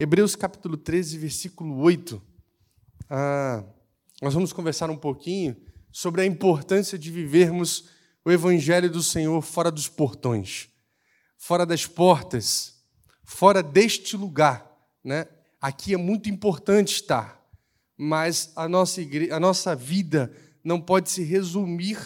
Hebreus capítulo 13, versículo 8. Ah, nós vamos conversar um pouquinho sobre a importância de vivermos o Evangelho do Senhor fora dos portões, fora das portas, fora deste lugar. Né? Aqui é muito importante estar, mas a nossa, igreja, a nossa vida não pode se resumir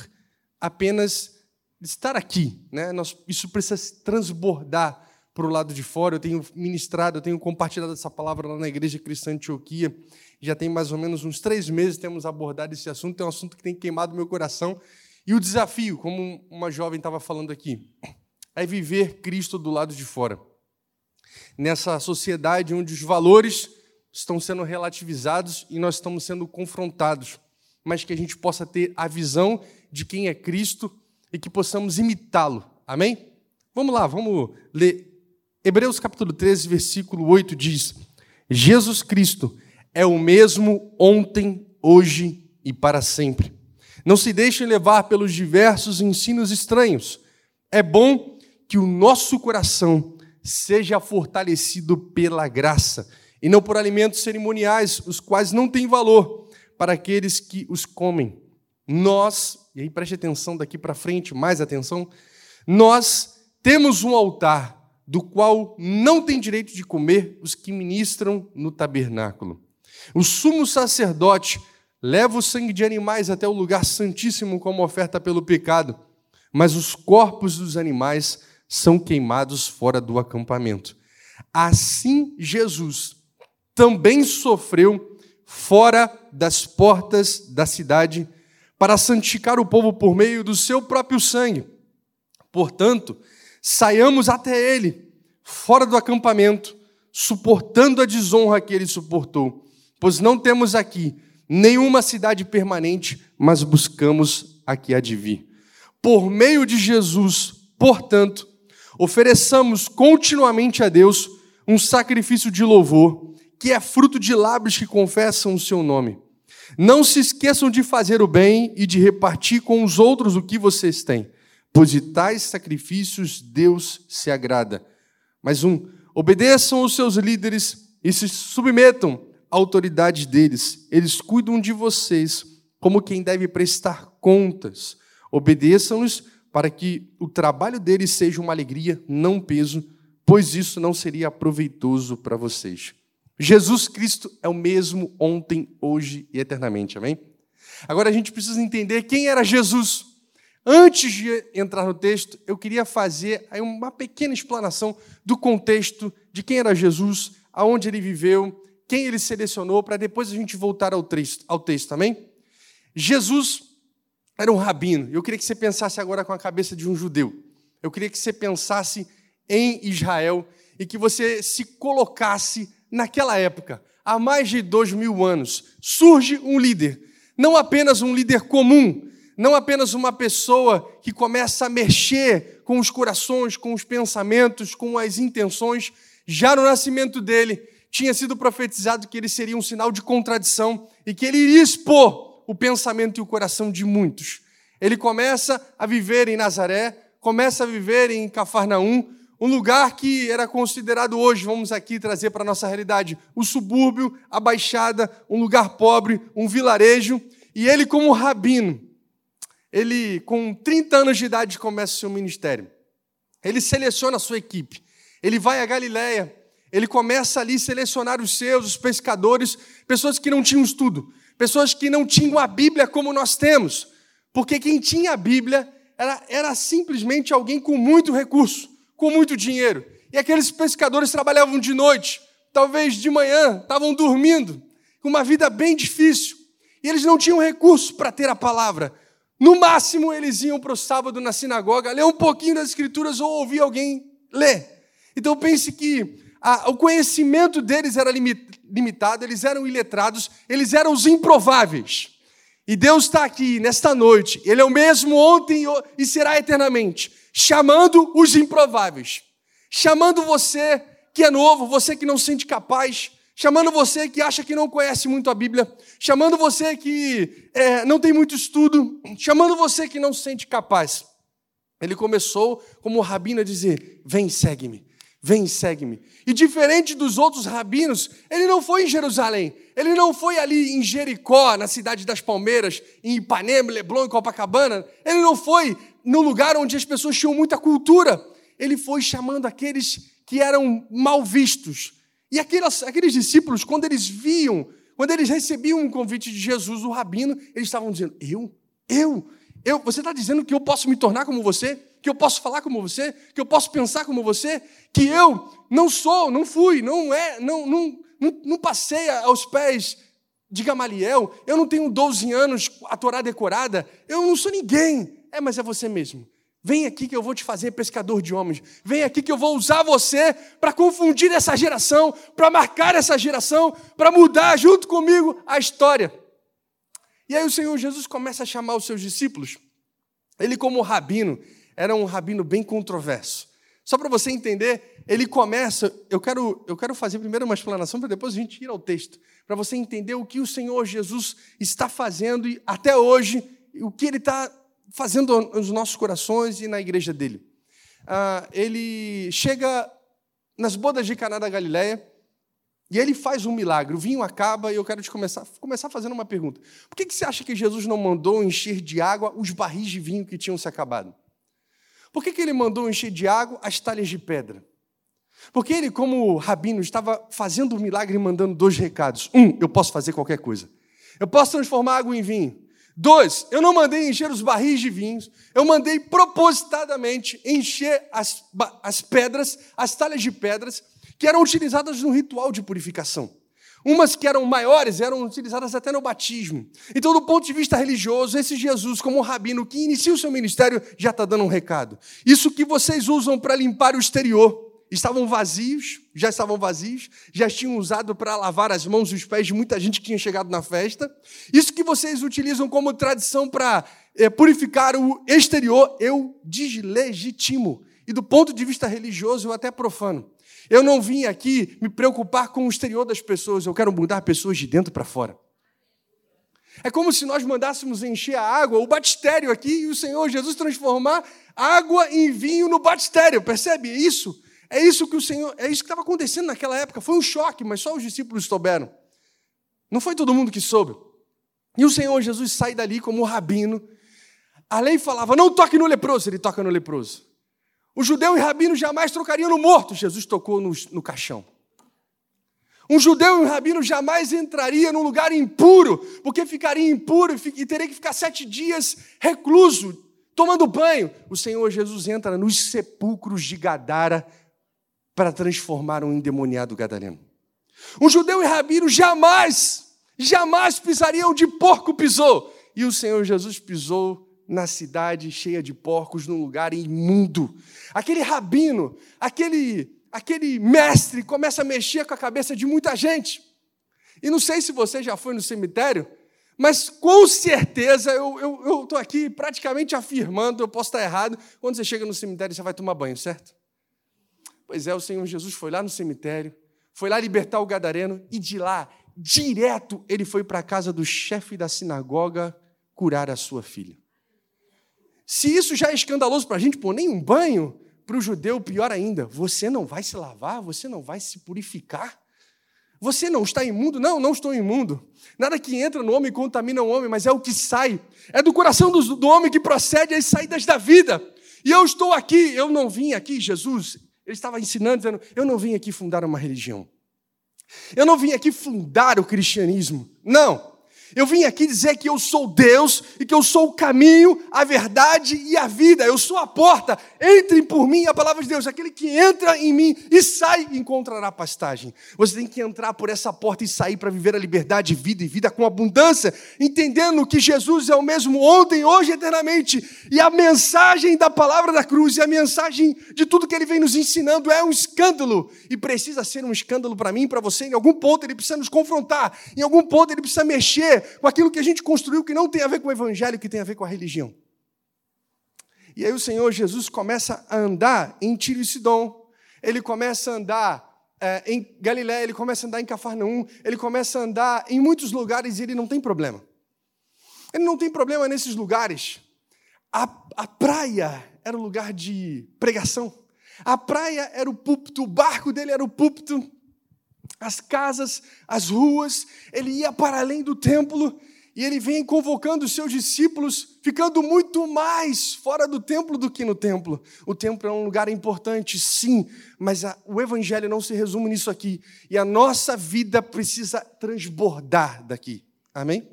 apenas estar aqui. Né? Isso precisa transbordar para o lado de fora. Eu tenho ministrado, eu tenho compartilhado essa palavra lá na Igreja Cristã Antioquia. Já tem mais ou menos uns três meses temos abordado esse assunto. É um assunto que tem queimado meu coração. E o desafio, como uma jovem estava falando aqui, é viver Cristo do lado de fora. Nessa sociedade onde os valores estão sendo relativizados e nós estamos sendo confrontados, mas que a gente possa ter a visão de quem é Cristo e que possamos imitá-lo. Amém? Vamos lá, vamos ler Hebreus capítulo 13, versículo 8 diz: Jesus Cristo é o mesmo ontem, hoje e para sempre. Não se deixem levar pelos diversos ensinos estranhos. É bom que o nosso coração seja fortalecido pela graça e não por alimentos cerimoniais, os quais não têm valor para aqueles que os comem. Nós, e aí preste atenção daqui para frente, mais atenção, nós temos um altar do qual não tem direito de comer os que ministram no tabernáculo. O sumo sacerdote leva o sangue de animais até o lugar santíssimo como oferta pelo pecado, mas os corpos dos animais são queimados fora do acampamento. Assim, Jesus também sofreu fora das portas da cidade para santificar o povo por meio do seu próprio sangue. Portanto, saiamos até ele, fora do acampamento, suportando a desonra que ele suportou, pois não temos aqui nenhuma cidade permanente, mas buscamos a que há de vir. Por meio de Jesus, portanto, ofereçamos continuamente a Deus um sacrifício de louvor, que é fruto de lábios que confessam o seu nome. Não se esqueçam de fazer o bem e de repartir com os outros o que vocês têm pois de tais sacrifícios Deus se agrada. Mais um, obedeçam os seus líderes e se submetam à autoridade deles. Eles cuidam de vocês como quem deve prestar contas. Obedeçam-lhes para que o trabalho deles seja uma alegria, não peso, pois isso não seria proveitoso para vocês. Jesus Cristo é o mesmo ontem, hoje e eternamente. Amém? Agora a gente precisa entender quem era Jesus. Antes de entrar no texto, eu queria fazer uma pequena explanação do contexto de quem era Jesus, aonde ele viveu, quem ele selecionou, para depois a gente voltar ao texto, ao texto, também. Jesus era um rabino. Eu queria que você pensasse agora com a cabeça de um judeu. Eu queria que você pensasse em Israel e que você se colocasse naquela época, há mais de dois mil anos. Surge um líder, não apenas um líder comum, não apenas uma pessoa que começa a mexer com os corações, com os pensamentos, com as intenções. Já no nascimento dele, tinha sido profetizado que ele seria um sinal de contradição e que ele iria expor o pensamento e o coração de muitos. Ele começa a viver em Nazaré, começa a viver em Cafarnaum, um lugar que era considerado hoje, vamos aqui trazer para a nossa realidade, o subúrbio, a baixada, um lugar pobre, um vilarejo, e ele, como rabino, ele, com 30 anos de idade, começa o seu ministério. Ele seleciona a sua equipe. Ele vai a Galiléia. Ele começa ali a selecionar os seus, os pescadores, pessoas que não tinham estudo, pessoas que não tinham a Bíblia como nós temos. Porque quem tinha a Bíblia era, era simplesmente alguém com muito recurso, com muito dinheiro. E aqueles pescadores trabalhavam de noite, talvez de manhã, estavam dormindo, com uma vida bem difícil. E eles não tinham recurso para ter a palavra. No máximo, eles iam para o sábado na sinagoga, ler um pouquinho das Escrituras ou ouvir alguém ler. Então pense que a, o conhecimento deles era limitado, eles eram iletrados, eles eram os improváveis. E Deus está aqui nesta noite, Ele é o mesmo ontem e será eternamente, chamando os improváveis, chamando você que é novo, você que não se sente capaz, chamando você que acha que não conhece muito a Bíblia, chamando você que é, não tem muito estudo, chamando você que não se sente capaz. Ele começou como rabino a dizer: Vem, segue-me, Vem, segue-me. E diferente dos outros rabinos, ele não foi em Jerusalém, ele não foi ali em Jericó, na cidade das Palmeiras, em Ipanema, Leblon, em Copacabana. Ele não foi no lugar onde as pessoas tinham muita cultura. Ele foi chamando aqueles que eram mal vistos. E aqueles, aqueles discípulos, quando eles viam, quando eles recebiam um convite de Jesus, o rabino, eles estavam dizendo: Eu? Eu? Eu? Você está dizendo que eu posso me tornar como você? que eu posso falar como você, que eu posso pensar como você, que eu não sou, não fui, não é, não, não, não, não passei aos pés de Gamaliel, eu não tenho 12 anos a Torá decorada, eu não sou ninguém. É, mas é você mesmo. Vem aqui que eu vou te fazer pescador de homens. Vem aqui que eu vou usar você para confundir essa geração, para marcar essa geração, para mudar junto comigo a história. E aí o Senhor Jesus começa a chamar os seus discípulos. Ele, como rabino, era um rabino bem controverso. Só para você entender, ele começa. Eu quero, eu quero fazer primeiro uma explanação para depois a gente ir ao texto, para você entender o que o Senhor Jesus está fazendo e até hoje, o que ele está fazendo nos nossos corações e na igreja dele. Ah, ele chega nas bodas de Caná da Galileia e ele faz um milagre. O vinho acaba e eu quero te começar, começar fazendo uma pergunta. Por que, que você acha que Jesus não mandou encher de água os barris de vinho que tinham se acabado? Por que, que ele mandou encher de água as talhas de pedra? Porque ele, como rabino, estava fazendo um milagre e mandando dois recados. Um, eu posso fazer qualquer coisa. Eu posso transformar água em vinho. Dois, eu não mandei encher os barris de vinhos, eu mandei propositadamente encher as, as pedras, as talhas de pedras, que eram utilizadas no ritual de purificação. Umas que eram maiores eram utilizadas até no batismo. Então, do ponto de vista religioso, esse Jesus, como um rabino que inicia o seu ministério, já está dando um recado. Isso que vocês usam para limpar o exterior, estavam vazios, já estavam vazios, já tinham usado para lavar as mãos e os pés de muita gente que tinha chegado na festa. Isso que vocês utilizam como tradição para é, purificar o exterior, eu deslegitimo. E do ponto de vista religioso, eu até profano. Eu não vim aqui me preocupar com o exterior das pessoas, eu quero mudar pessoas de dentro para fora. É como se nós mandássemos encher a água, o batistério aqui, e o Senhor Jesus transformar água em vinho no batistério. Percebe isso? É isso que o Senhor, é isso que estava acontecendo naquela época. Foi um choque, mas só os discípulos souberam. Não foi todo mundo que soube. E o Senhor Jesus sai dali como rabino. A lei falava: "Não toque no leproso", ele toca no leproso. O judeu e rabino jamais trocariam no morto. Jesus tocou no, no caixão. Um judeu e um rabino jamais entraria num lugar impuro, porque ficaria impuro e teria que ficar sete dias recluso, tomando banho. O Senhor Jesus entra nos sepulcros de Gadara para transformar um endemoniado gadareno. Um judeu e rabino jamais, jamais pisariam de porco pisou. E o Senhor Jesus pisou na cidade cheia de porcos, num lugar imundo. Aquele rabino, aquele, aquele mestre começa a mexer com a cabeça de muita gente. E não sei se você já foi no cemitério, mas com certeza eu estou aqui praticamente afirmando, eu posso estar errado, quando você chega no cemitério você vai tomar banho, certo? Pois é, o Senhor Jesus foi lá no cemitério, foi lá libertar o gadareno e de lá, direto, ele foi para a casa do chefe da sinagoga curar a sua filha. Se isso já é escandaloso para a gente, pô, nem um banho, para o judeu, pior ainda, você não vai se lavar, você não vai se purificar. Você não está imundo? Não, não estou imundo. Nada que entra no homem contamina o homem, mas é o que sai. É do coração do, do homem que procede as saídas da vida. E eu estou aqui, eu não vim aqui, Jesus, ele estava ensinando, dizendo: eu não vim aqui fundar uma religião. Eu não vim aqui fundar o cristianismo. Não. Eu vim aqui dizer que eu sou Deus e que eu sou o caminho, a verdade e a vida. Eu sou a porta. Entrem por mim, a palavra de Deus. Aquele que entra em mim e sai encontrará pastagem. Você tem que entrar por essa porta e sair para viver a liberdade, vida e vida com abundância, entendendo que Jesus é o mesmo ontem, hoje e eternamente. E a mensagem da palavra da cruz e a mensagem de tudo que ele vem nos ensinando é um escândalo e precisa ser um escândalo para mim, para você. Em algum ponto ele precisa nos confrontar, em algum ponto ele precisa mexer com aquilo que a gente construiu que não tem a ver com o evangelho, que tem a ver com a religião. E aí o Senhor Jesus começa a andar em Tiro e Sidom, ele começa a andar é, em Galiléia, ele começa a andar em Cafarnaum, ele começa a andar em muitos lugares e ele não tem problema. Ele não tem problema nesses lugares. A, a praia era um lugar de pregação. A praia era o púlpito, o barco dele era o púlpito, as casas, as ruas, ele ia para além do templo e ele vem convocando os seus discípulos, ficando muito mais fora do templo do que no templo. O templo é um lugar importante, sim, mas a, o evangelho não se resume nisso aqui. E a nossa vida precisa transbordar daqui. Amém?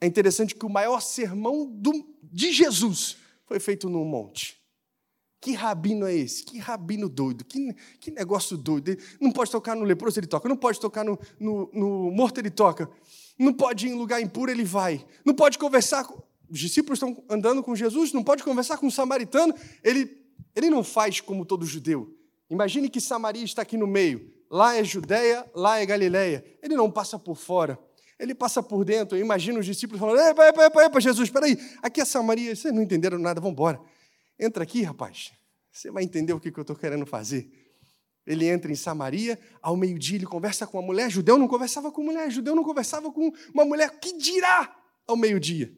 É interessante que o maior sermão do, de Jesus foi feito num monte. Que rabino é esse? Que rabino doido? Que, que negócio doido? Não pode tocar no leproso, ele toca. Não pode tocar no, no, no morto, ele toca. Não pode ir em lugar impuro, ele vai. Não pode conversar. Com... Os discípulos estão andando com Jesus, não pode conversar com um samaritano. Ele, ele não faz como todo judeu. Imagine que Samaria está aqui no meio. Lá é Judéia, lá é Galiléia. Ele não passa por fora. Ele passa por dentro. Imagina os discípulos falando: Epa, epa, epa, epa Jesus, espera aí. Aqui é Samaria. Vocês não entenderam nada, vamos embora. Entra aqui, rapaz. Você vai entender o que eu estou querendo fazer. Ele entra em Samaria, ao meio-dia ele conversa com uma mulher. Judeu não conversava com mulher, judeu não conversava com uma mulher. Que dirá ao meio-dia?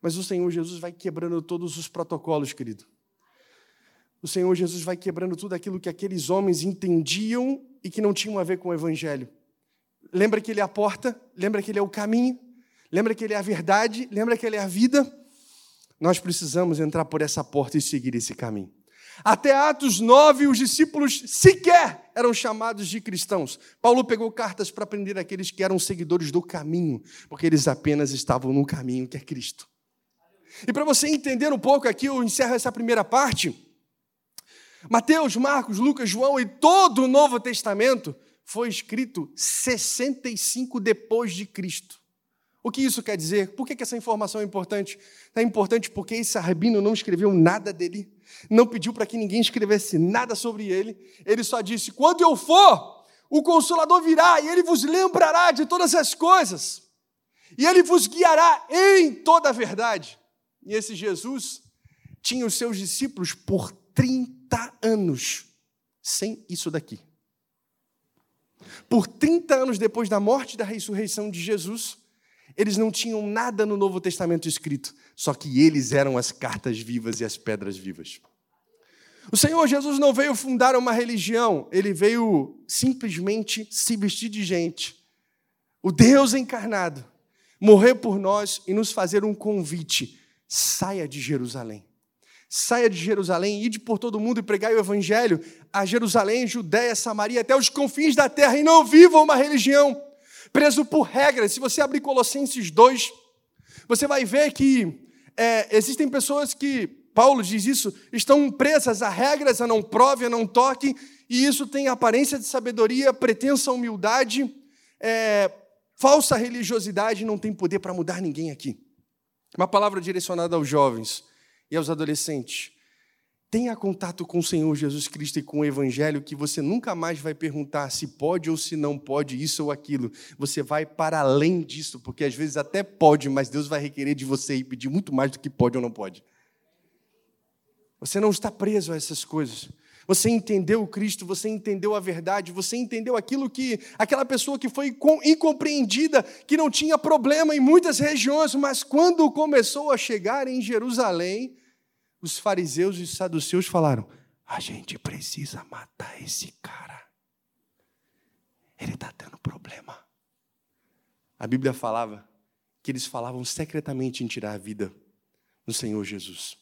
Mas o Senhor Jesus vai quebrando todos os protocolos, querido. O Senhor Jesus vai quebrando tudo aquilo que aqueles homens entendiam e que não tinham a ver com o Evangelho. Lembra que Ele é a porta? Lembra que Ele é o caminho? Lembra que Ele é a verdade? Lembra que Ele é a vida? Nós precisamos entrar por essa porta e seguir esse caminho. Até Atos 9, os discípulos sequer eram chamados de cristãos. Paulo pegou cartas para prender aqueles que eram seguidores do caminho, porque eles apenas estavam no caminho que é Cristo. E para você entender um pouco aqui, eu encerro essa primeira parte. Mateus, Marcos, Lucas, João e todo o Novo Testamento foi escrito 65 depois de Cristo. O que isso quer dizer? Por que, essa informação é importante? É importante porque esse rabino não escreveu nada dele, não pediu para que ninguém escrevesse nada sobre ele. Ele só disse: quando eu for, o Consolador virá e ele vos lembrará de todas as coisas, e ele vos guiará em toda a verdade. E esse Jesus tinha os seus discípulos por 30 anos, sem isso daqui. Por 30 anos depois da morte e da ressurreição de Jesus, eles não tinham nada no Novo Testamento escrito, só que eles eram as cartas vivas e as pedras vivas. O Senhor Jesus não veio fundar uma religião, ele veio simplesmente se vestir de gente. O Deus encarnado, morrer por nós e nos fazer um convite: saia de Jerusalém. Saia de Jerusalém, ide por todo mundo e pregai o evangelho a Jerusalém, Judéia, Samaria, até os confins da terra e não vivam uma religião preso por regras. Se você abrir Colossenses 2, você vai ver que é, existem pessoas que, Paulo diz isso, estão presas a regras, a não prove, a não toque, e isso tem aparência de sabedoria, pretensa humildade, é, falsa religiosidade, não tem poder para mudar ninguém aqui. Uma palavra direcionada aos jovens e aos adolescentes. Tenha contato com o Senhor Jesus Cristo e com o Evangelho, que você nunca mais vai perguntar se pode ou se não pode isso ou aquilo. Você vai para além disso, porque às vezes até pode, mas Deus vai requerer de você e pedir muito mais do que pode ou não pode. Você não está preso a essas coisas. Você entendeu o Cristo, você entendeu a verdade, você entendeu aquilo que aquela pessoa que foi incompreendida, que não tinha problema em muitas regiões, mas quando começou a chegar em Jerusalém, os fariseus e os saduceus falaram: a gente precisa matar esse cara. Ele está dando problema. A Bíblia falava que eles falavam secretamente em tirar a vida do Senhor Jesus.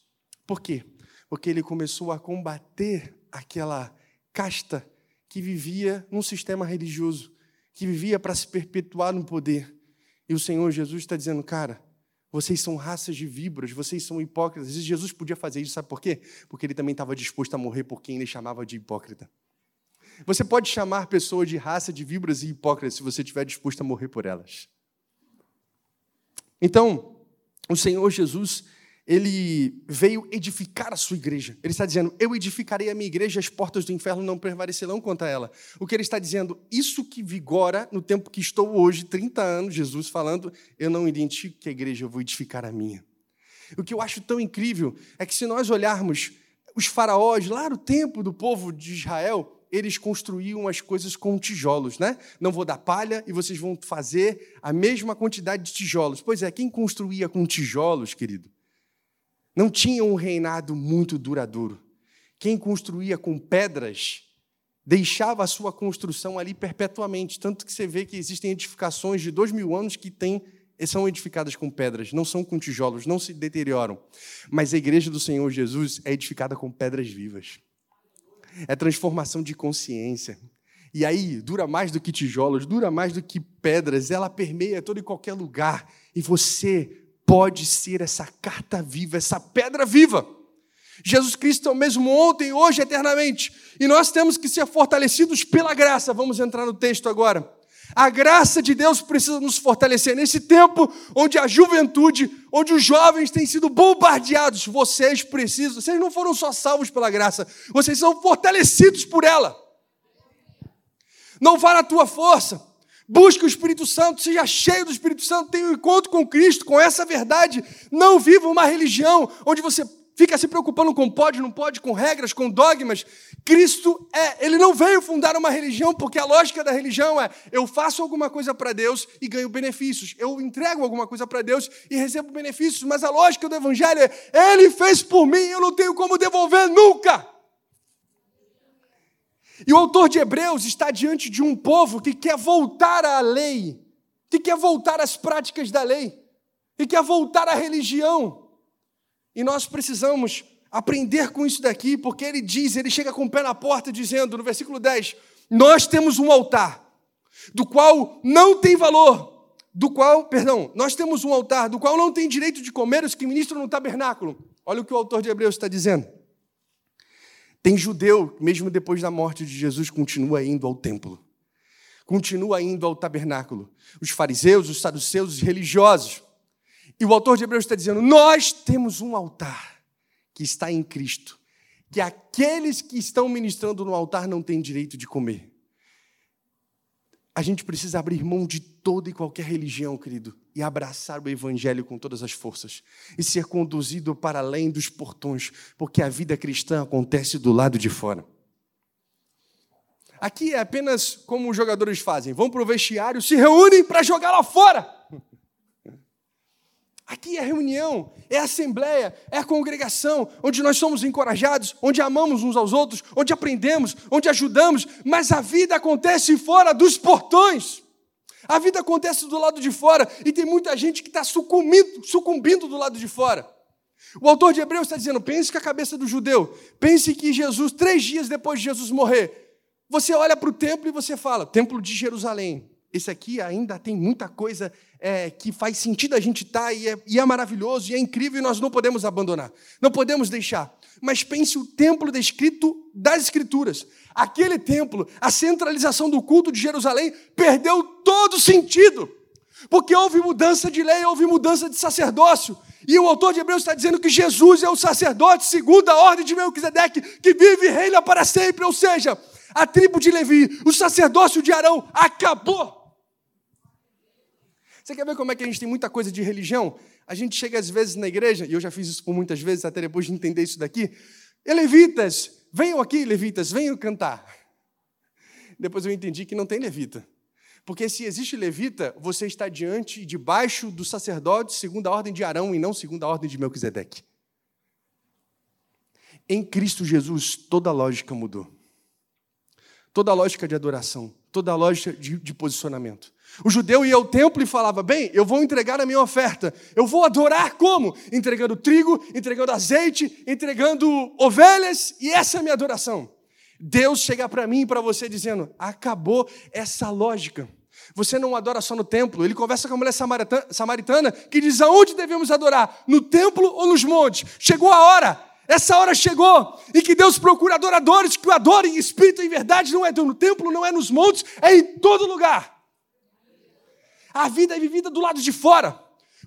Por quê? Porque ele começou a combater aquela casta que vivia num sistema religioso, que vivia para se perpetuar no poder. E o Senhor Jesus está dizendo, cara, vocês são raças de víboras, vocês são hipócritas. E Jesus podia fazer isso, sabe por quê? Porque ele também estava disposto a morrer por quem ele chamava de hipócrita. Você pode chamar pessoas de raça de víboras e hipócritas se você estiver disposto a morrer por elas. Então, o Senhor Jesus ele veio edificar a sua igreja. Ele está dizendo: Eu edificarei a minha igreja, as portas do inferno não prevalecerão contra ela. O que ele está dizendo, isso que vigora no tempo que estou hoje, 30 anos, Jesus falando, eu não identifico que a igreja, eu vou edificar a minha. O que eu acho tão incrível é que se nós olharmos os faraós lá no tempo do povo de Israel, eles construíam as coisas com tijolos, né? Não vou dar palha e vocês vão fazer a mesma quantidade de tijolos. Pois é, quem construía com tijolos, querido? Não tinham um reinado muito duradouro. quem construía com pedras deixava a sua construção ali perpetuamente. Tanto que você vê que existem edificações de dois mil anos que têm, são edificadas com pedras, não são com tijolos, não se deterioram. Mas a igreja do Senhor Jesus é edificada com pedras vivas. É transformação de consciência. E aí, dura mais do que tijolos, dura mais do que pedras, ela permeia todo e qualquer lugar. E você pode ser essa carta viva, essa pedra viva. Jesus Cristo é o mesmo ontem, hoje, eternamente. E nós temos que ser fortalecidos pela graça. Vamos entrar no texto agora. A graça de Deus precisa nos fortalecer nesse tempo onde a juventude, onde os jovens têm sido bombardeados. Vocês precisam, vocês não foram só salvos pela graça, vocês são fortalecidos por ela. Não vá na tua força, busque o Espírito Santo, seja cheio do Espírito Santo, tenha um encontro com Cristo, com essa verdade. Não viva uma religião onde você fica se preocupando com pode, não pode, com regras, com dogmas. Cristo é, ele não veio fundar uma religião, porque a lógica da religião é: eu faço alguma coisa para Deus e ganho benefícios. Eu entrego alguma coisa para Deus e recebo benefícios. Mas a lógica do evangelho é: ele fez por mim, eu não tenho como devolver nunca. E o autor de Hebreus está diante de um povo que quer voltar à lei, que quer voltar às práticas da lei, que quer voltar à religião. E nós precisamos aprender com isso daqui, porque ele diz, ele chega com o pé na porta dizendo, no versículo 10, nós temos um altar, do qual não tem valor, do qual, perdão, nós temos um altar, do qual não tem direito de comer os que ministram no tabernáculo. Olha o que o autor de Hebreus está dizendo. Tem judeu, mesmo depois da morte de Jesus, continua indo ao templo, continua indo ao tabernáculo. Os fariseus, os saduceus, os religiosos. E o autor de Hebreus está dizendo: Nós temos um altar que está em Cristo, que aqueles que estão ministrando no altar não têm direito de comer. A gente precisa abrir mão de toda e qualquer religião, querido, e abraçar o Evangelho com todas as forças, e ser conduzido para além dos portões, porque a vida cristã acontece do lado de fora. Aqui é apenas como os jogadores fazem: vão para o vestiário, se reúnem para jogar lá fora. Aqui é reunião, é assembleia, é a congregação, onde nós somos encorajados, onde amamos uns aos outros, onde aprendemos, onde ajudamos, mas a vida acontece fora dos portões. A vida acontece do lado de fora e tem muita gente que está sucumbindo, sucumbindo do lado de fora. O autor de Hebreus está dizendo: pense que a cabeça do judeu, pense que Jesus, três dias depois de Jesus morrer, você olha para o templo e você fala: Templo de Jerusalém. Esse aqui ainda tem muita coisa é, que faz sentido a gente estar tá, e, é, e é maravilhoso e é incrível e nós não podemos abandonar, não podemos deixar. Mas pense o templo descrito das Escrituras. Aquele templo, a centralização do culto de Jerusalém, perdeu todo sentido, porque houve mudança de lei, houve mudança de sacerdócio. E o autor de Hebreus está dizendo que Jesus é o sacerdote segundo a ordem de Melquisedeque, que vive e reina para sempre. Ou seja, a tribo de Levi, o sacerdócio de Arão acabou. Você quer ver como é que a gente tem muita coisa de religião? A gente chega às vezes na igreja, e eu já fiz isso por muitas vezes, até depois de entender isso daqui. E levitas, venham aqui, levitas, venham cantar. Depois eu entendi que não tem levita. Porque se existe levita, você está diante e debaixo do sacerdote segundo a ordem de Arão e não segundo a ordem de Melquisedeque. Em Cristo Jesus, toda a lógica mudou. Toda a lógica de adoração, toda a lógica de, de posicionamento. O judeu ia ao templo e falava: Bem, eu vou entregar a minha oferta. Eu vou adorar como? Entregando trigo, entregando azeite, entregando ovelhas, e essa é a minha adoração. Deus chega para mim e para você dizendo: Acabou essa lógica. Você não adora só no templo. Ele conversa com a mulher samaritana que diz: Aonde devemos adorar? No templo ou nos montes? Chegou a hora. Essa hora chegou em que Deus procura adoradores que o adorem em espírito e em verdade. Não é no templo, não é nos montes, é em todo lugar. A vida é vivida do lado de fora.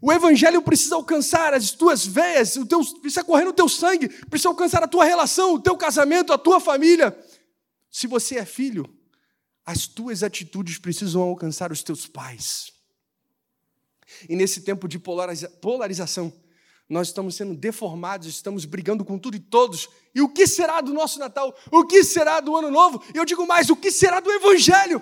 O evangelho precisa alcançar as tuas veias, o teu, precisa correr no teu sangue, precisa alcançar a tua relação, o teu casamento, a tua família. Se você é filho, as tuas atitudes precisam alcançar os teus pais. E nesse tempo de polarização, nós estamos sendo deformados, estamos brigando com tudo e todos. E o que será do nosso Natal? O que será do Ano Novo? Eu digo mais: o que será do Evangelho?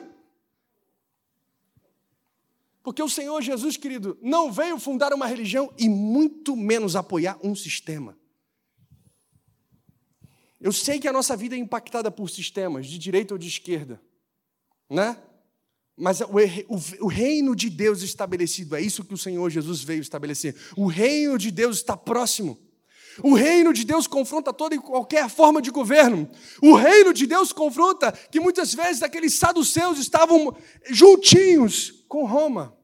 Porque o Senhor Jesus, querido, não veio fundar uma religião e muito menos apoiar um sistema. Eu sei que a nossa vida é impactada por sistemas, de direita ou de esquerda, né? Mas o, reino de Deus estabelecido, é isso que o Senhor Jesus veio estabelecer. O reino de Deus está próximo. O reino de Deus confronta toda e qualquer forma de governo. O reino de Deus confronta que muitas vezes aqueles saduceus estavam juntinhos com Roma.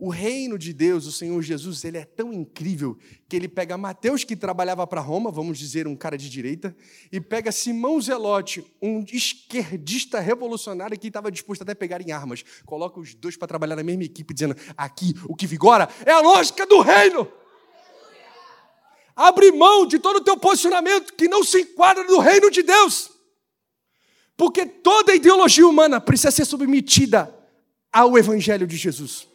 O reino de Deus, o Senhor Jesus, ele é tão incrível que ele pega Mateus, que trabalhava para Roma, vamos dizer, um cara de direita, e pega Simão Zelote, um esquerdista revolucionário que estava disposto até a pegar em armas. Coloca os dois para trabalhar na mesma equipe, dizendo: aqui o que vigora é a lógica do reino. Abre mão de todo o teu posicionamento que não se enquadra no reino de Deus. Porque toda ideologia humana precisa ser submetida ao evangelho de Jesus.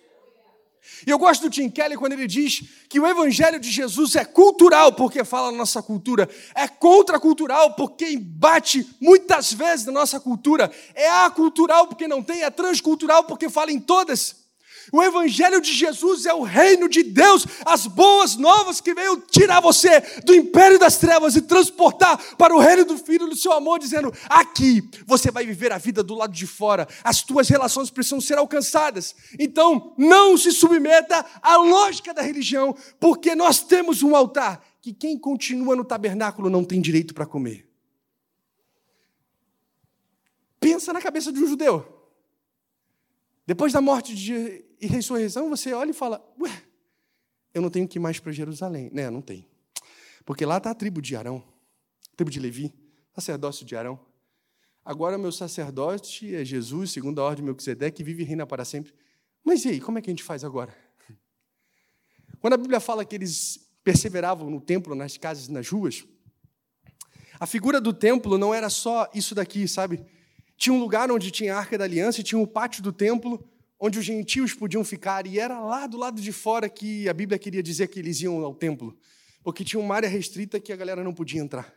E eu gosto do Tim Kelly quando ele diz que o Evangelho de Jesus é cultural, porque fala na nossa cultura, é contracultural, porque embate muitas vezes na nossa cultura, é acultural, porque não tem, é transcultural, porque fala em todas. O Evangelho de Jesus é o reino de Deus, as boas novas que veio tirar você do império das trevas e transportar para o reino do Filho do seu amor, dizendo: aqui você vai viver a vida do lado de fora, as tuas relações precisam ser alcançadas. Então, não se submeta à lógica da religião, porque nós temos um altar que quem continua no tabernáculo não tem direito para comer. Pensa na cabeça de um judeu. Depois da morte de e ressurreição, você olha e fala: Ué, eu não tenho que ir mais para Jerusalém. Né, não tem. Porque lá está a tribo de Arão, tribo de Levi, sacerdócio de Arão. Agora meu sacerdote é Jesus, segundo a ordem de Melquisedeque, que vive e reina para sempre. Mas e aí, como é que a gente faz agora? Quando a Bíblia fala que eles perseveravam no templo, nas casas, nas ruas, a figura do templo não era só isso daqui, sabe? Tinha um lugar onde tinha a arca da aliança tinha o um pátio do templo, onde os gentios podiam ficar, e era lá do lado de fora que a Bíblia queria dizer que eles iam ao templo, porque tinha uma área restrita que a galera não podia entrar.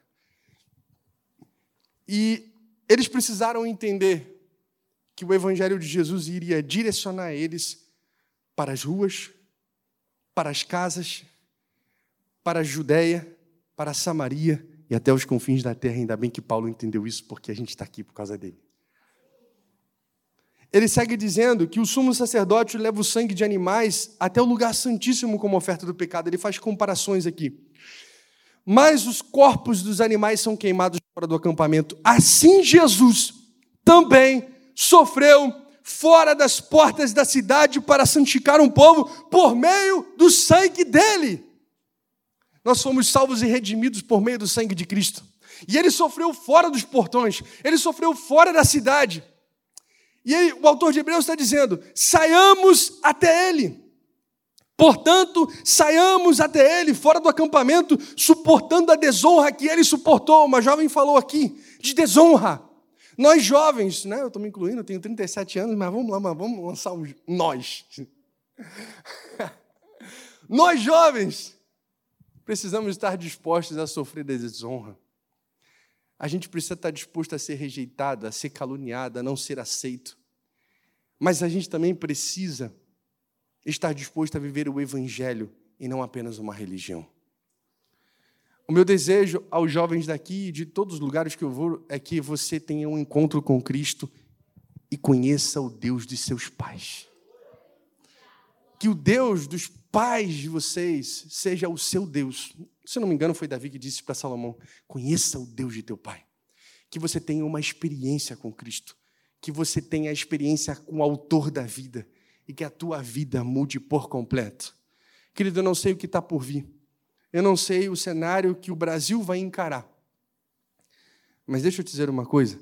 E eles precisaram entender que o Evangelho de Jesus iria direcionar eles para as ruas, para as casas, para a Judéia, para a Samaria e até os confins da terra. Ainda bem que Paulo entendeu isso, porque a gente está aqui por causa dele. Ele segue dizendo que o sumo sacerdote leva o sangue de animais até o lugar santíssimo como oferta do pecado. Ele faz comparações aqui. Mas os corpos dos animais são queimados fora do acampamento. Assim Jesus também sofreu fora das portas da cidade para santificar um povo por meio do sangue dele. Nós fomos salvos e redimidos por meio do sangue de Cristo. E ele sofreu fora dos portões, ele sofreu fora da cidade. E aí, o autor de Hebreus está dizendo: saiamos até ele. Portanto, saiamos até ele, fora do acampamento, suportando a desonra que ele suportou. Uma jovem falou aqui, de desonra. Nós jovens, né? Eu estou me incluindo, tenho 37 anos, mas vamos lá, mas vamos lançar um nós. nós jovens precisamos estar dispostos a sofrer desonra. A gente precisa estar disposto a ser rejeitado, a ser caluniado, a não ser aceito. Mas a gente também precisa estar disposto a viver o Evangelho e não apenas uma religião. O meu desejo aos jovens daqui e de todos os lugares que eu vou é que você tenha um encontro com Cristo e conheça o Deus de seus pais. Que o Deus dos pais de vocês seja o seu Deus, se não me engano, foi Davi que disse para Salomão: conheça o Deus de teu pai. Que você tenha uma experiência com Cristo. Que você tenha a experiência com o autor da vida. E que a tua vida mude por completo. Querido, eu não sei o que está por vir. Eu não sei o cenário que o Brasil vai encarar. Mas deixa eu te dizer uma coisa: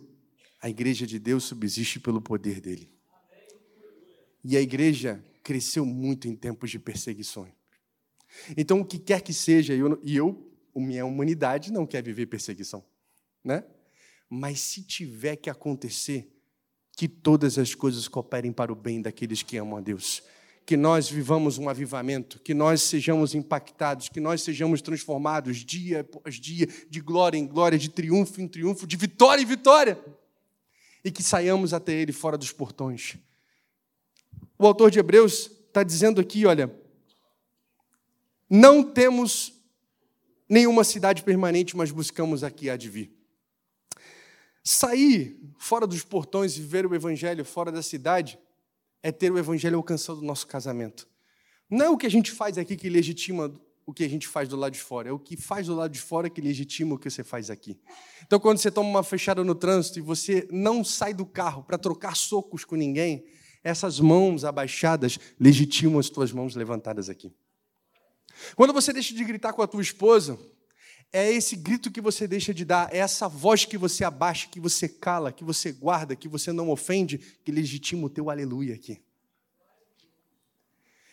a igreja de Deus subsiste pelo poder dele. E a igreja cresceu muito em tempos de perseguições. Então, o que quer que seja, eu, e eu, minha humanidade, não quer viver perseguição. Né? Mas se tiver que acontecer, que todas as coisas cooperem para o bem daqueles que amam a Deus. Que nós vivamos um avivamento, que nós sejamos impactados, que nós sejamos transformados dia após dia, de glória em glória, de triunfo em triunfo, de vitória em vitória. E que saiamos até Ele fora dos portões. O autor de Hebreus está dizendo aqui, olha, não temos nenhuma cidade permanente, mas buscamos aqui a de vir. Sair fora dos portões e ver o evangelho fora da cidade é ter o evangelho alcançando o nosso casamento. Não é o que a gente faz aqui que legitima o que a gente faz do lado de fora, é o que faz do lado de fora que legitima o que você faz aqui. Então, quando você toma uma fechada no trânsito e você não sai do carro para trocar socos com ninguém, essas mãos abaixadas legitimam as tuas mãos levantadas aqui. Quando você deixa de gritar com a tua esposa, é esse grito que você deixa de dar, é essa voz que você abaixa, que você cala, que você guarda, que você não ofende, que legitima o teu aleluia aqui.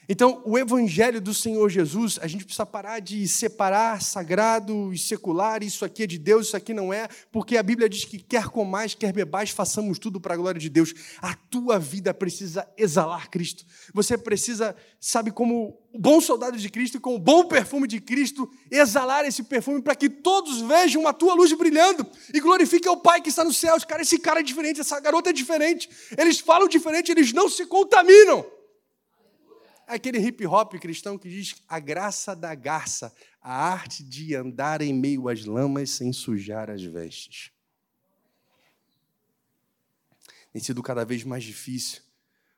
Então, o evangelho do Senhor Jesus, a gente precisa parar de separar sagrado e secular, isso aqui é de Deus, isso aqui não é, porque a Bíblia diz que quer comais, quer bebais, façamos tudo para a glória de Deus. A tua vida precisa exalar Cristo. Você precisa, sabe, como o bom soldado de Cristo, com o bom perfume de Cristo, exalar esse perfume para que todos vejam a tua luz brilhando e glorifiquem o Pai que está nos céus. Cara, esse cara é diferente, essa garota é diferente, eles falam diferente, eles não se contaminam aquele hip hop cristão que diz a graça da garça, a arte de andar em meio às lamas sem sujar as vestes. Tem sido cada vez mais difícil,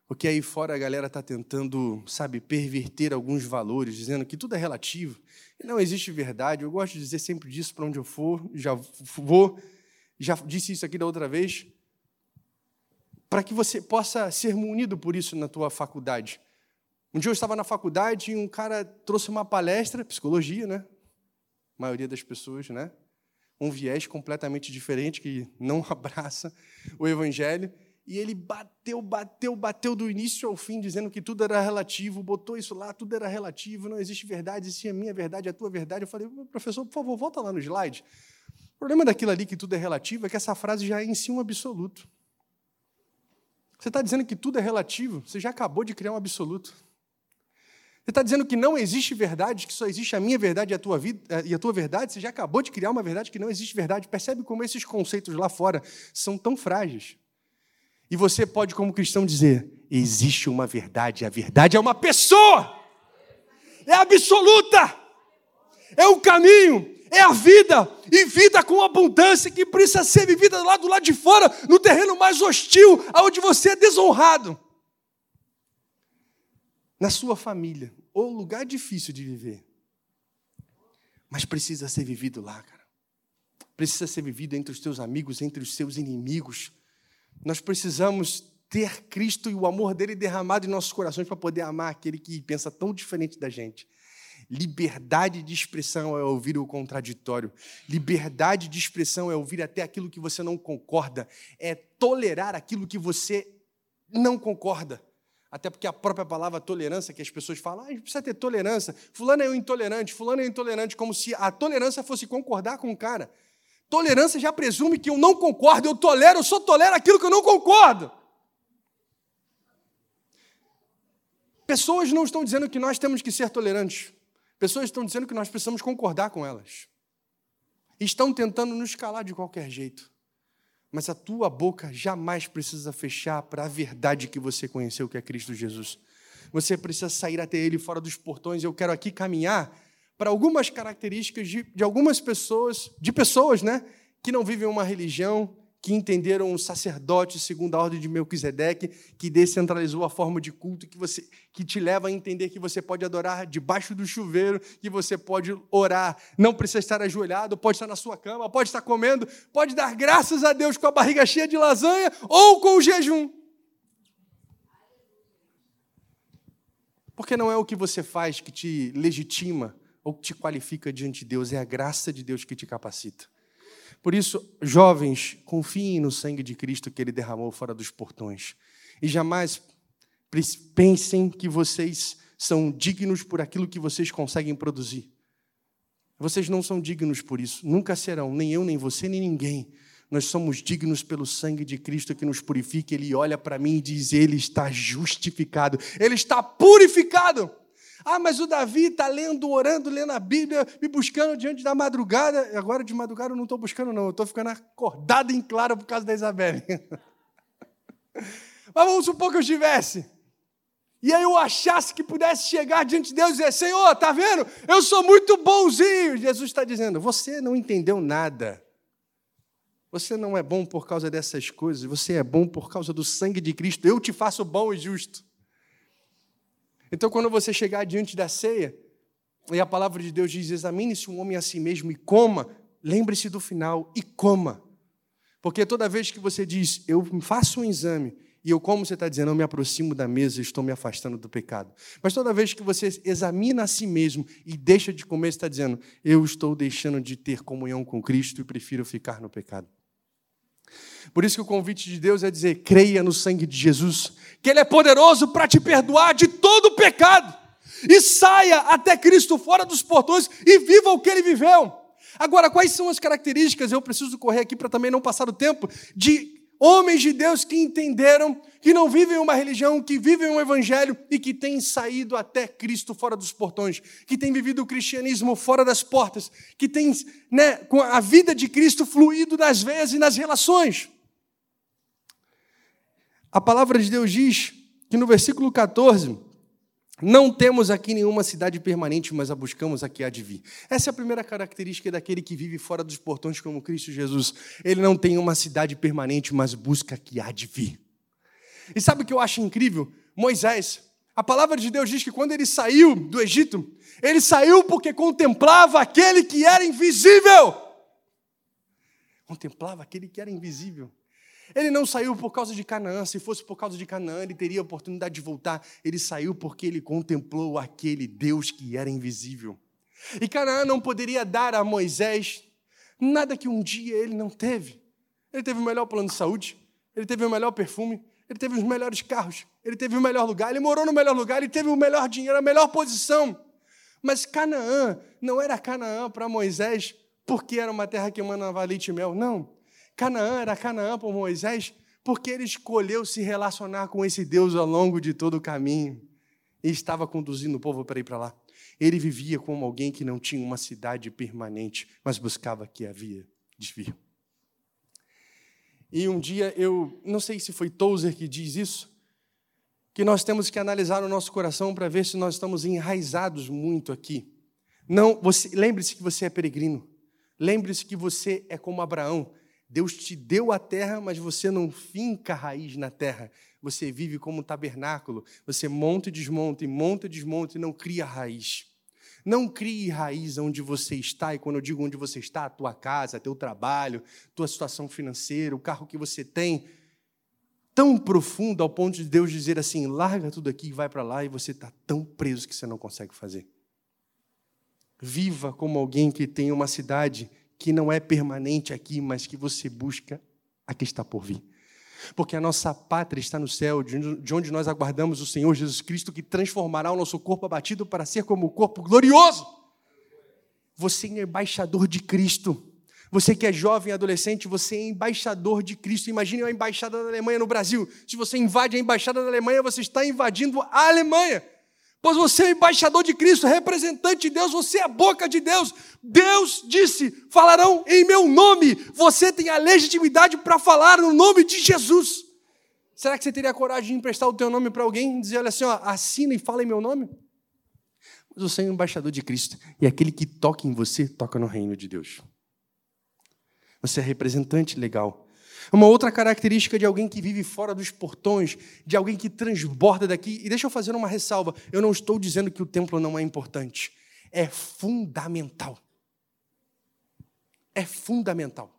porque aí fora a galera está tentando, sabe, perverter alguns valores, dizendo que tudo é relativo, e não existe verdade. Eu gosto de dizer sempre disso para onde eu for, já vou, já disse isso aqui da outra vez, para que você possa ser munido por isso na tua faculdade. Um dia eu estava na faculdade e um cara trouxe uma palestra, psicologia, né? A maioria das pessoas, né? Um viés completamente diferente que não abraça o evangelho. E ele bateu, bateu, bateu do início ao fim, dizendo que tudo era relativo, botou isso lá, tudo era relativo, não existe verdade, se é minha verdade, é a tua verdade. Eu falei, professor, por favor, volta lá no slide. O problema daquilo ali que tudo é relativo é que essa frase já é em si um absoluto. Você está dizendo que tudo é relativo, você já acabou de criar um absoluto. Você está dizendo que não existe verdade, que só existe a minha verdade e a tua vida eh, e a tua verdade? Você já acabou de criar uma verdade que não existe verdade. Percebe como esses conceitos lá fora são tão frágeis. E você pode, como cristão, dizer: existe uma verdade, a verdade é uma pessoa, é absoluta, é o caminho, é a vida, e vida com abundância que precisa ser vivida lá do lado de fora, no terreno mais hostil, onde você é desonrado na sua família, ou lugar difícil de viver. Mas precisa ser vivido lá, cara. Precisa ser vivido entre os teus amigos, entre os seus inimigos. Nós precisamos ter Cristo e o amor dele derramado em nossos corações para poder amar aquele que pensa tão diferente da gente. Liberdade de expressão é ouvir o contraditório. Liberdade de expressão é ouvir até aquilo que você não concorda. É tolerar aquilo que você não concorda. Até porque a própria palavra tolerância, que as pessoas falam, ah, a gente precisa ter tolerância. Fulano é um intolerante, fulano é intolerante, como se a tolerância fosse concordar com o cara. Tolerância já presume que eu não concordo, eu tolero, eu só tolero aquilo que eu não concordo. Pessoas não estão dizendo que nós temos que ser tolerantes. Pessoas estão dizendo que nós precisamos concordar com elas. Estão tentando nos calar de qualquer jeito mas a tua boca jamais precisa fechar para a verdade que você conheceu, que é Cristo Jesus. Você precisa sair até Ele fora dos portões. Eu quero aqui caminhar para algumas características de, de algumas pessoas, de pessoas, né, que não vivem uma religião, que entenderam o sacerdote segundo a ordem de Melquisedeque, que descentralizou a forma de culto, que, você, que te leva a entender que você pode adorar debaixo do chuveiro, que você pode orar, não precisa estar ajoelhado, pode estar na sua cama, pode estar comendo, pode dar graças a Deus com a barriga cheia de lasanha ou com o jejum. Porque não é o que você faz que te legitima ou que te qualifica diante de Deus, é a graça de Deus que te capacita. Por isso, jovens, confiem no sangue de Cristo que ele derramou fora dos portões. E jamais pensem que vocês são dignos por aquilo que vocês conseguem produzir. Vocês não são dignos por isso, nunca serão, nem eu, nem você, nem ninguém. Nós somos dignos pelo sangue de Cristo que nos purifica. Ele olha para mim e diz: Ele está justificado, ele está purificado. Ah, mas o Davi está lendo, orando, lendo a Bíblia, me buscando diante da madrugada. Agora de madrugada eu não estou buscando, não. Eu estou ficando acordado em claro por causa da Isabelle. mas vamos supor que eu estivesse. e aí eu achasse que pudesse chegar diante de Deus e dizer: Senhor, tá vendo? Eu sou muito bonzinho. Jesus está dizendo: Você não entendeu nada. Você não é bom por causa dessas coisas, você é bom por causa do sangue de Cristo. Eu te faço bom e justo. Então, quando você chegar diante da ceia, e a palavra de Deus diz: examine-se um homem a si mesmo e coma, lembre-se do final e coma. Porque toda vez que você diz, eu faço um exame, e eu, como você está dizendo, eu me aproximo da mesa estou me afastando do pecado. Mas toda vez que você examina a si mesmo e deixa de comer, você está dizendo, eu estou deixando de ter comunhão com Cristo e prefiro ficar no pecado. Por isso que o convite de Deus é dizer: creia no sangue de Jesus, que Ele é poderoso para te perdoar de todo o pecado, e saia até Cristo fora dos portões e viva o que Ele viveu. Agora, quais são as características? Eu preciso correr aqui para também não passar o tempo de homens de Deus que entenderam que não vivem uma religião, que vivem um evangelho e que têm saído até Cristo fora dos portões, que têm vivido o cristianismo fora das portas, que têm né, com a vida de Cristo fluído nas veias e nas relações. A palavra de Deus diz que no versículo 14, não temos aqui nenhuma cidade permanente, mas a buscamos aqui há de vir. Essa é a primeira característica daquele que vive fora dos portões como Cristo Jesus. Ele não tem uma cidade permanente, mas busca que há de vir. E sabe o que eu acho incrível? Moisés, a palavra de Deus diz que quando ele saiu do Egito, ele saiu porque contemplava aquele que era invisível. Contemplava aquele que era invisível. Ele não saiu por causa de Canaã. Se fosse por causa de Canaã, ele teria a oportunidade de voltar. Ele saiu porque ele contemplou aquele Deus que era invisível. E Canaã não poderia dar a Moisés nada que um dia ele não teve. Ele teve o melhor plano de saúde, ele teve o melhor perfume, ele teve os melhores carros, ele teve o melhor lugar, ele morou no melhor lugar, ele teve o melhor dinheiro, a melhor posição. Mas Canaã não era Canaã para Moisés porque era uma terra que emanava leite e mel. Não. Canaã era Canaã para Moisés porque ele escolheu se relacionar com esse Deus ao longo de todo o caminho e estava conduzindo o povo para ir para lá. Ele vivia como alguém que não tinha uma cidade permanente, mas buscava que havia desvio. E um dia eu, não sei se foi Tozer que diz isso, que nós temos que analisar o nosso coração para ver se nós estamos enraizados muito aqui. Não, lembre-se que você é peregrino. Lembre-se que você é como Abraão. Deus te deu a terra, mas você não finca a raiz na terra. Você vive como um tabernáculo. Você monta e desmonta, e monta e desmonta, e não cria raiz. Não crie raiz onde você está, e quando eu digo onde você está, a tua casa, teu trabalho, tua situação financeira, o carro que você tem, tão profundo ao ponto de Deus dizer assim: larga tudo aqui e vai para lá, e você está tão preso que você não consegue fazer. Viva como alguém que tem uma cidade que não é permanente aqui, mas que você busca a que está por vir. Porque a nossa pátria está no céu, de onde nós aguardamos o Senhor Jesus Cristo, que transformará o nosso corpo abatido para ser como o corpo glorioso. Você é embaixador de Cristo. Você que é jovem adolescente, você é embaixador de Cristo. Imagine a embaixada da Alemanha no Brasil. Se você invade a embaixada da Alemanha, você está invadindo a Alemanha. Pois você é embaixador de Cristo, representante de Deus, você é a boca de Deus. Deus disse: falarão em meu nome. Você tem a legitimidade para falar no nome de Jesus. Será que você teria coragem de emprestar o teu nome para alguém e dizer: olha assim, ó, assina e fala em meu nome? Mas você é um embaixador de Cristo e aquele que toca em você toca no reino de Deus. Você é representante legal uma outra característica de alguém que vive fora dos portões, de alguém que transborda daqui. E deixa eu fazer uma ressalva: eu não estou dizendo que o templo não é importante, é fundamental. É fundamental.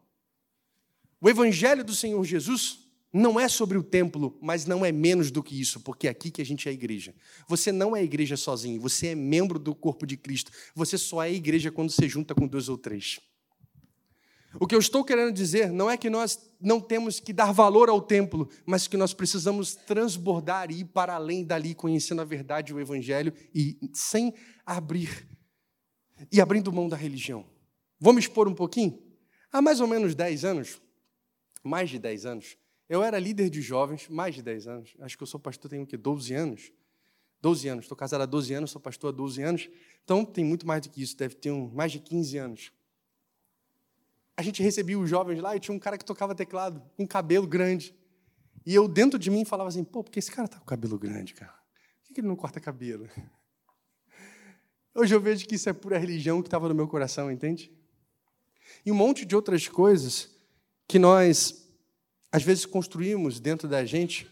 O Evangelho do Senhor Jesus não é sobre o templo, mas não é menos do que isso, porque é aqui que a gente é igreja. Você não é igreja sozinho, você é membro do corpo de Cristo. Você só é igreja quando se junta com dois ou três. O que eu estou querendo dizer não é que nós não temos que dar valor ao templo, mas que nós precisamos transbordar e ir para além dali, conhecendo a verdade e o evangelho e sem abrir e abrindo mão da religião. Vamos expor um pouquinho? Há mais ou menos 10 anos, mais de 10 anos, eu era líder de jovens, mais de 10 anos. Acho que eu sou pastor tenho o quê? 12 anos. 12 anos, estou casado há 12 anos, sou pastor há 12 anos. Então tem muito mais do que isso, deve ter um, mais de 15 anos a gente recebia os jovens lá e tinha um cara que tocava teclado, com cabelo grande. E eu, dentro de mim, falava assim: pô, porque esse cara tá com cabelo grande, cara? que ele não corta cabelo? Hoje eu vejo que isso é pura religião que estava no meu coração, entende? E um monte de outras coisas que nós, às vezes, construímos dentro da gente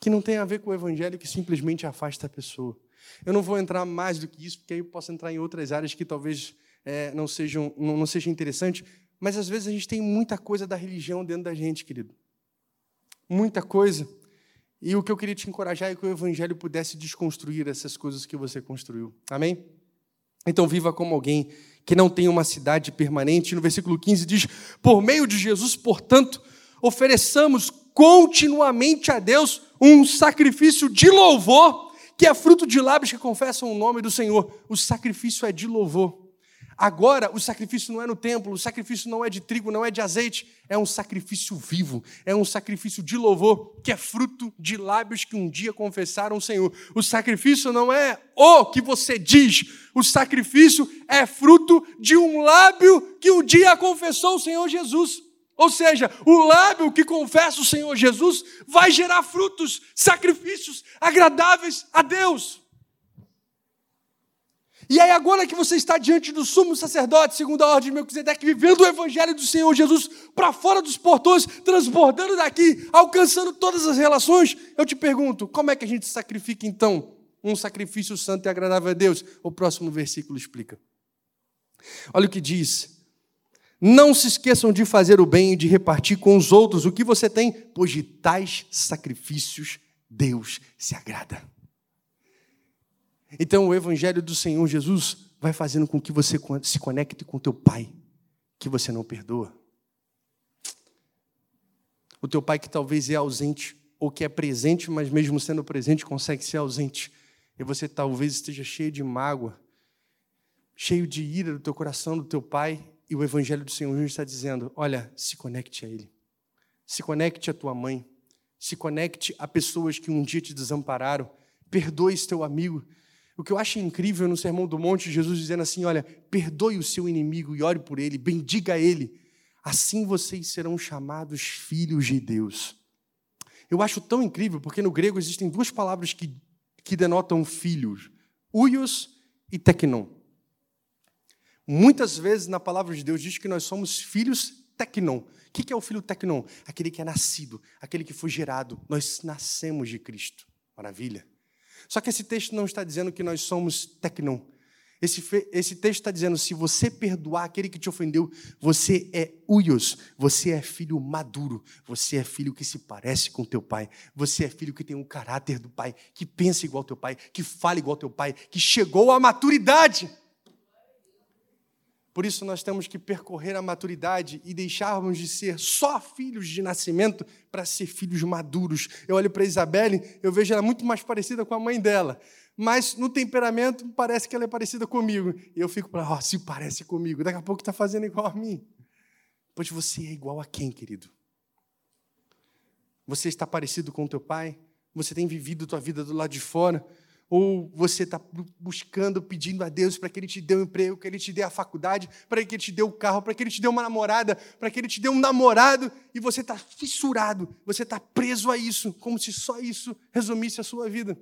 que não tem a ver com o evangelho, que simplesmente afasta a pessoa. Eu não vou entrar mais do que isso, porque aí eu posso entrar em outras áreas que talvez é, não, sejam, não, não seja interessante, mas às vezes a gente tem muita coisa da religião dentro da gente, querido. Muita coisa. E o que eu queria te encorajar é que o Evangelho pudesse desconstruir essas coisas que você construiu. Amém? Então, viva como alguém que não tem uma cidade permanente. No versículo 15 diz: Por meio de Jesus, portanto, ofereçamos continuamente a Deus um sacrifício de louvor, que é fruto de lábios que confessam o nome do Senhor. O sacrifício é de louvor. Agora, o sacrifício não é no templo, o sacrifício não é de trigo, não é de azeite, é um sacrifício vivo, é um sacrifício de louvor, que é fruto de lábios que um dia confessaram o Senhor. O sacrifício não é o que você diz, o sacrifício é fruto de um lábio que um dia confessou o Senhor Jesus. Ou seja, o lábio que confessa o Senhor Jesus vai gerar frutos, sacrifícios agradáveis a Deus. E aí, agora que você está diante do sumo sacerdote, segundo a ordem de Melquisedeque, vivendo o evangelho do Senhor Jesus para fora dos portões, transbordando daqui, alcançando todas as relações, eu te pergunto, como é que a gente sacrifica então um sacrifício santo e agradável a Deus? O próximo versículo explica. Olha o que diz. Não se esqueçam de fazer o bem e de repartir com os outros o que você tem, pois de tais sacrifícios Deus se agrada. Então, o Evangelho do Senhor Jesus vai fazendo com que você se conecte com teu pai, que você não perdoa. O teu pai que talvez é ausente, ou que é presente, mas mesmo sendo presente consegue ser ausente. E você talvez esteja cheio de mágoa, cheio de ira do teu coração, do teu pai, e o Evangelho do Senhor Jesus está dizendo: olha, se conecte a Ele. Se conecte à tua mãe. Se conecte a pessoas que um dia te desampararam. Perdoe esse teu amigo. O que eu acho incrível no Sermão do Monte, Jesus dizendo assim: olha, perdoe o seu inimigo e ore por ele, bendiga ele, assim vocês serão chamados filhos de Deus. Eu acho tão incrível, porque no grego existem duas palavras que, que denotam filhos: uios e teknon. Muitas vezes na palavra de Deus diz que nós somos filhos teknon. O que é o filho teknon? Aquele que é nascido, aquele que foi gerado. Nós nascemos de Cristo. Maravilha. Só que esse texto não está dizendo que nós somos tecnon. Esse, esse texto está dizendo: se você perdoar aquele que te ofendeu, você é uios, você é filho maduro, você é filho que se parece com teu pai, você é filho que tem o caráter do pai, que pensa igual teu pai, que fala igual teu pai, que chegou à maturidade. Por isso nós temos que percorrer a maturidade e deixarmos de ser só filhos de nascimento para ser filhos maduros. Eu olho para Isabelle, eu vejo ela muito mais parecida com a mãe dela. Mas no temperamento parece que ela é parecida comigo. E eu fico para, ó, oh, se parece comigo, daqui a pouco está fazendo igual a mim. Pois você é igual a quem, querido? Você está parecido com o teu pai? Você tem vivido tua vida do lado de fora? Ou você está buscando, pedindo a Deus para que Ele te dê um emprego, que Ele te dê a faculdade, para que Ele te dê o um carro, para que Ele te dê uma namorada, para que Ele te dê um namorado, e você está fissurado, você está preso a isso, como se só isso resumisse a sua vida.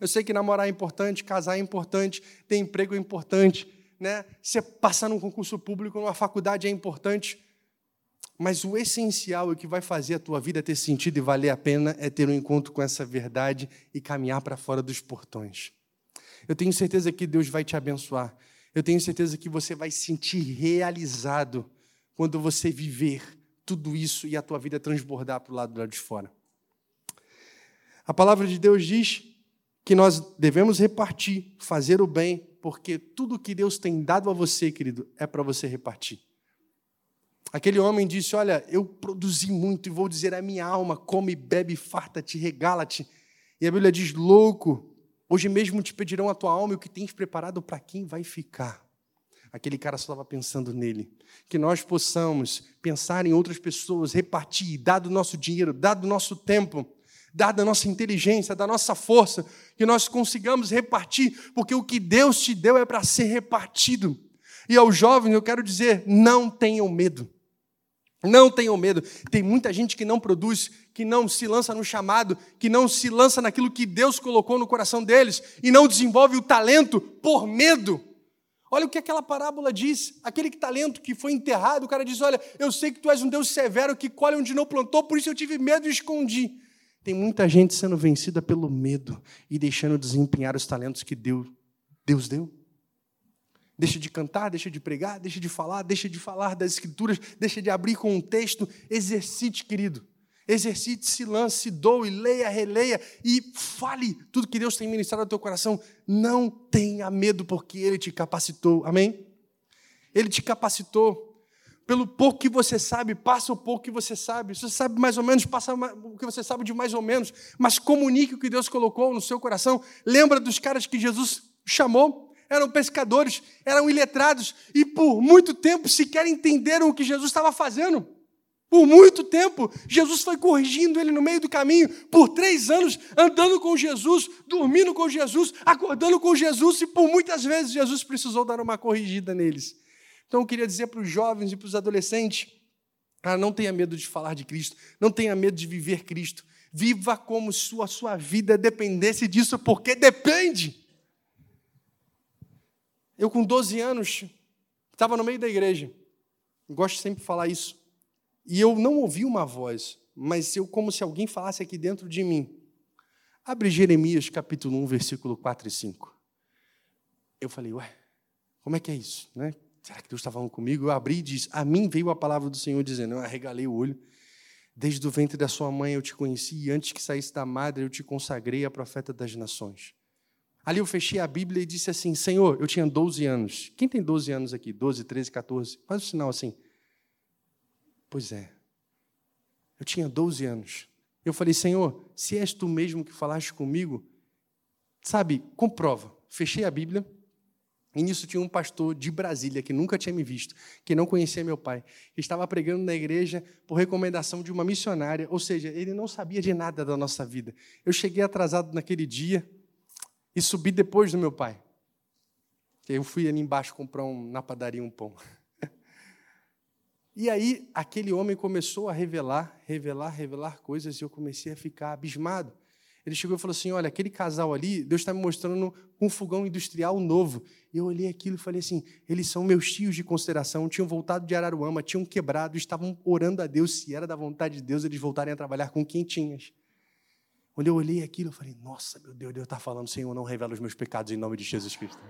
Eu sei que namorar é importante, casar é importante, ter emprego é importante, né? Você passar num concurso público, numa faculdade é importante, mas o essencial e o que vai fazer a tua vida ter sentido e valer a pena é ter um encontro com essa verdade e caminhar para fora dos portões. Eu tenho certeza que Deus vai te abençoar. Eu tenho certeza que você vai se sentir realizado quando você viver tudo isso e a tua vida transbordar para o lado, lado de fora. A palavra de Deus diz que nós devemos repartir, fazer o bem, porque tudo que Deus tem dado a você, querido, é para você repartir. Aquele homem disse: Olha, eu produzi muito e vou dizer à minha alma: come, bebe, farta-te, regala-te. E a Bíblia diz: Louco, hoje mesmo te pedirão a tua alma e o que tens preparado para quem vai ficar. Aquele cara só estava pensando nele. Que nós possamos pensar em outras pessoas, repartir, dado o nosso dinheiro, dado o nosso tempo, dada a nossa inteligência, da nossa força, que nós consigamos repartir, porque o que Deus te deu é para ser repartido. E aos jovens eu quero dizer: não tenham medo. Não tenham medo. Tem muita gente que não produz, que não se lança no chamado, que não se lança naquilo que Deus colocou no coração deles e não desenvolve o talento por medo. Olha o que aquela parábola diz. Aquele talento que foi enterrado, o cara diz: Olha, eu sei que tu és um Deus severo que colhe onde não plantou, por isso eu tive medo e escondi. Tem muita gente sendo vencida pelo medo e deixando desempenhar os talentos que Deus, Deus deu. Deixa de cantar, deixa de pregar, deixa de falar, deixa de falar das escrituras, deixa de abrir com um texto. Exercite, querido. Exercite, se lance, doe, leia, releia e fale tudo que Deus tem ministrado ao teu coração. Não tenha medo, porque Ele te capacitou. Amém? Ele te capacitou. Pelo pouco que você sabe, passa o pouco que você sabe. Se você sabe mais ou menos, passa o que você sabe de mais ou menos. Mas comunique o que Deus colocou no seu coração. Lembra dos caras que Jesus chamou? Eram pescadores, eram iletrados e por muito tempo sequer entenderam o que Jesus estava fazendo. Por muito tempo, Jesus foi corrigindo ele no meio do caminho, por três anos, andando com Jesus, dormindo com Jesus, acordando com Jesus, e por muitas vezes Jesus precisou dar uma corrigida neles. Então eu queria dizer para os jovens e para os adolescentes: ah, não tenha medo de falar de Cristo, não tenha medo de viver Cristo. Viva como se a sua vida dependesse disso, porque depende. Eu, com 12 anos, estava no meio da igreja. Gosto sempre de falar isso. E eu não ouvi uma voz, mas eu, como se alguém falasse aqui dentro de mim. Abre Jeremias capítulo 1, versículo 4 e 5. Eu falei, ué, como é que é isso? Né? Será que Deus está falando comigo? Eu abri e disse: A mim veio a palavra do Senhor dizendo. Eu arregalei o olho. Desde o ventre da sua mãe eu te conheci, e antes que saísse da madre eu te consagrei a profeta das nações. Ali eu fechei a Bíblia e disse assim: Senhor, eu tinha 12 anos. Quem tem 12 anos aqui? 12, 13, 14? Faz o um sinal assim. Pois é. Eu tinha 12 anos. Eu falei: Senhor, se és tu mesmo que falaste comigo, sabe, comprova. Fechei a Bíblia. E nisso tinha um pastor de Brasília que nunca tinha me visto, que não conhecia meu pai, que estava pregando na igreja por recomendação de uma missionária, ou seja, ele não sabia de nada da nossa vida. Eu cheguei atrasado naquele dia, e subi depois do meu pai. Eu fui ali embaixo comprar um, na padaria um pão. E aí aquele homem começou a revelar, revelar, revelar coisas e eu comecei a ficar abismado. Ele chegou e falou assim: Olha, aquele casal ali, Deus está me mostrando um fogão industrial novo. E eu olhei aquilo e falei assim: Eles são meus tios de consideração, tinham voltado de Araruama, tinham quebrado, estavam orando a Deus, se era da vontade de Deus, eles voltarem a trabalhar com quentinhas. Quando eu olhei aquilo, eu falei, nossa, meu Deus, Deus está falando, Senhor, não revela os meus pecados em nome de Jesus Cristo.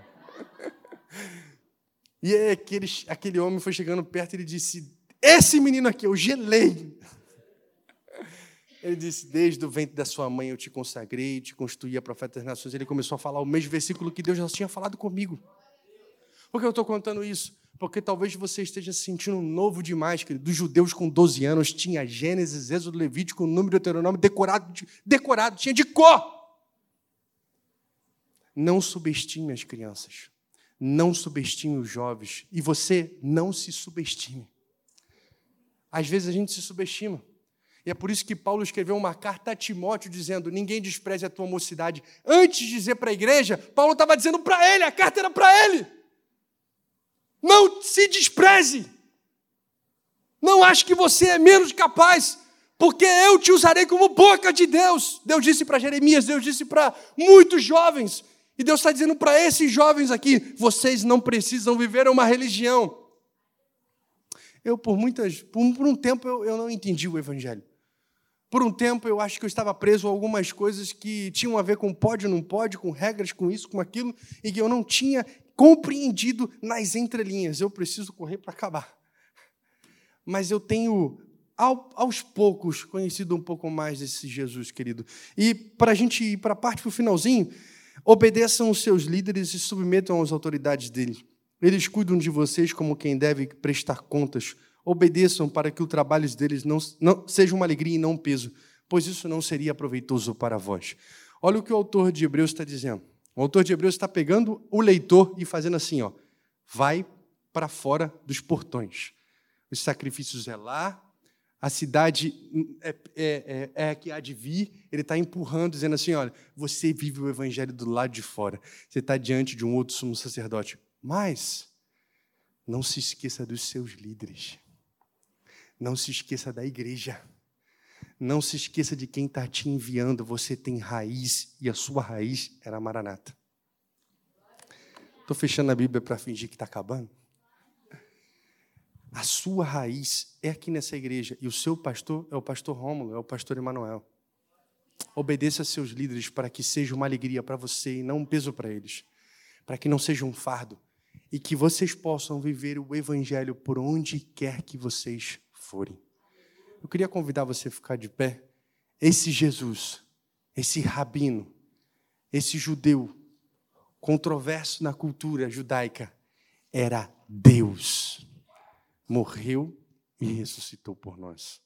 e aí, aquele, aquele homem foi chegando perto e ele disse, esse menino aqui, eu gelei. Ele disse, desde o ventre da sua mãe eu te consagrei, te constituí a profeta das nações. Ele começou a falar o mesmo versículo que Deus já tinha falado comigo. Por que eu estou contando isso? Porque talvez você esteja se sentindo novo demais, querido. Dos judeus com 12 anos, tinha Gênesis, Êxodo, Levítico, número de Deuteronômio decorado, decorado, tinha de cor. Não subestime as crianças. Não subestime os jovens. E você não se subestime. Às vezes a gente se subestima. E é por isso que Paulo escreveu uma carta a Timóteo dizendo: Ninguém despreze a tua mocidade. Antes de dizer para a igreja, Paulo estava dizendo para ele, a carta era para ele. Não se despreze. Não ache que você é menos capaz, porque eu te usarei como boca de Deus. Deus disse para Jeremias, Deus disse para muitos jovens, e Deus está dizendo para esses jovens aqui: vocês não precisam viver uma religião. Eu, por muitas, por, um tempo, eu, eu não entendi o Evangelho. Por um tempo, eu acho que eu estava preso a algumas coisas que tinham a ver com pode ou não pode, com regras, com isso, com aquilo, e que eu não tinha compreendido nas entrelinhas. Eu preciso correr para acabar. Mas eu tenho, aos poucos, conhecido um pouco mais desse Jesus, querido. E para a gente ir para a parte, para o finalzinho, obedeçam os seus líderes e submetam às autoridades deles. Eles cuidam de vocês como quem deve prestar contas. Obedeçam para que o trabalho deles não, não seja uma alegria e não um peso, pois isso não seria proveitoso para vós. Olha o que o autor de Hebreus está dizendo. O autor de Hebreus está pegando o leitor e fazendo assim, ó, vai para fora dos portões. Os sacrifícios é lá, a cidade é, é, é, é que há de vir, ele está empurrando, dizendo assim: olha, você vive o evangelho do lado de fora, você está diante de um outro sumo sacerdote, mas não se esqueça dos seus líderes. Não se esqueça da igreja. Não se esqueça de quem está te enviando. Você tem raiz e a sua raiz era Maranata. Estou fechando a Bíblia para fingir que está acabando. A sua raiz é aqui nessa igreja e o seu pastor é o pastor Rômulo, é o pastor Emanuel. Obedeça a seus líderes para que seja uma alegria para você e não um peso para eles, para que não seja um fardo e que vocês possam viver o evangelho por onde quer que vocês forem. Eu queria convidar você a ficar de pé. Esse Jesus, esse rabino, esse judeu controverso na cultura judaica, era Deus. Morreu e ressuscitou por nós.